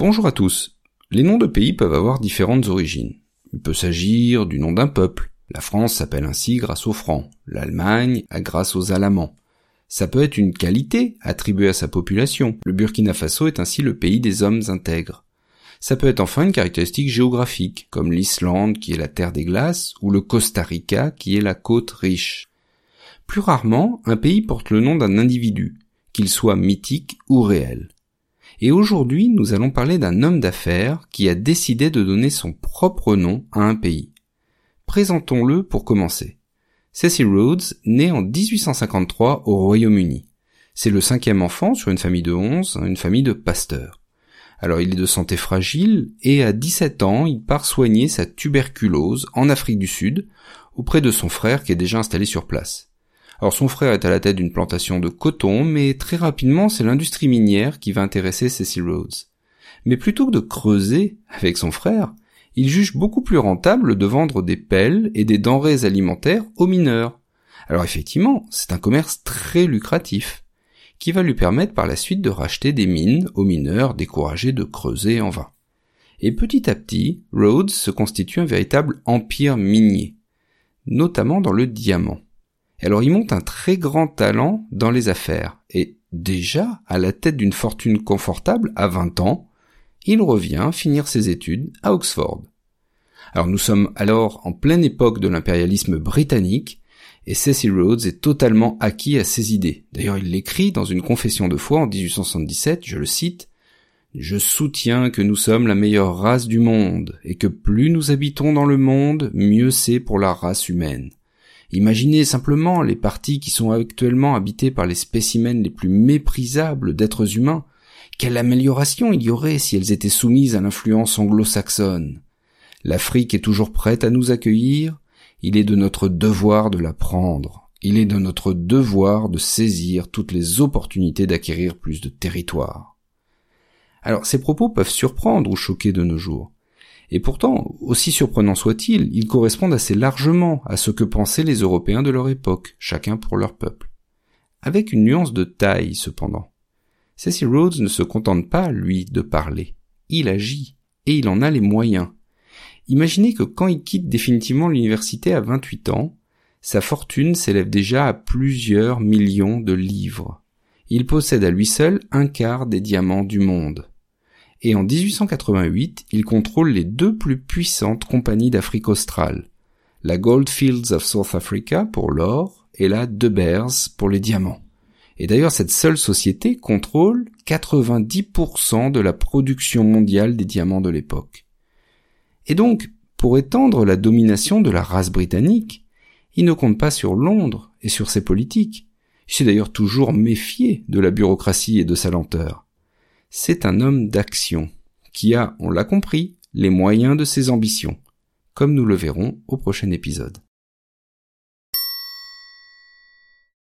Bonjour à tous. Les noms de pays peuvent avoir différentes origines. Il peut s'agir du nom d'un peuple. La France s'appelle ainsi grâce aux Francs, l'Allemagne grâce aux Alamans. Ça peut être une qualité attribuée à sa population. Le Burkina Faso est ainsi le pays des hommes intègres. Ça peut être enfin une caractéristique géographique, comme l'Islande qui est la terre des glaces, ou le Costa Rica qui est la côte riche. Plus rarement, un pays porte le nom d'un individu, qu'il soit mythique ou réel. Et aujourd'hui, nous allons parler d'un homme d'affaires qui a décidé de donner son propre nom à un pays. Présentons-le pour commencer. Cecil Rhodes naît en 1853 au Royaume-Uni. C'est le cinquième enfant sur une famille de onze, une famille de pasteurs. Alors il est de santé fragile et à 17 ans, il part soigner sa tuberculose en Afrique du Sud auprès de son frère qui est déjà installé sur place. Alors son frère est à la tête d'une plantation de coton, mais très rapidement c'est l'industrie minière qui va intéresser Cecil Rhodes. Mais plutôt que de creuser avec son frère, il juge beaucoup plus rentable de vendre des pelles et des denrées alimentaires aux mineurs. Alors effectivement, c'est un commerce très lucratif, qui va lui permettre par la suite de racheter des mines aux mineurs découragés de creuser en vain. Et petit à petit, Rhodes se constitue un véritable empire minier, notamment dans le diamant. Alors il monte un très grand talent dans les affaires, et déjà à la tête d'une fortune confortable à 20 ans, il revient finir ses études à Oxford. Alors nous sommes alors en pleine époque de l'impérialisme britannique, et Cecil Rhodes est totalement acquis à ses idées. D'ailleurs il l'écrit dans une confession de foi en 1877, je le cite, Je soutiens que nous sommes la meilleure race du monde, et que plus nous habitons dans le monde, mieux c'est pour la race humaine. Imaginez simplement les parties qui sont actuellement habitées par les spécimens les plus méprisables d'êtres humains. Quelle amélioration il y aurait si elles étaient soumises à l'influence anglo-saxonne. L'Afrique est toujours prête à nous accueillir, il est de notre devoir de la prendre, il est de notre devoir de saisir toutes les opportunités d'acquérir plus de territoire. Alors ces propos peuvent surprendre ou choquer de nos jours. Et pourtant, aussi surprenant soit-il, ils correspondent assez largement à ce que pensaient les Européens de leur époque, chacun pour leur peuple. Avec une nuance de taille, cependant. Cecil Rhodes ne se contente pas, lui, de parler. Il agit, et il en a les moyens. Imaginez que quand il quitte définitivement l'université à 28 ans, sa fortune s'élève déjà à plusieurs millions de livres. Il possède à lui seul un quart des diamants du monde et en 1888, il contrôle les deux plus puissantes compagnies d'Afrique australe, la Goldfields of South Africa pour l'or et la De Beers pour les diamants. Et d'ailleurs, cette seule société contrôle 90% de la production mondiale des diamants de l'époque. Et donc, pour étendre la domination de la race britannique, il ne compte pas sur Londres et sur ses politiques. Il s'est d'ailleurs toujours méfié de la bureaucratie et de sa lenteur c'est un homme d'action, qui a, on l'a compris, les moyens de ses ambitions, comme nous le verrons au prochain épisode.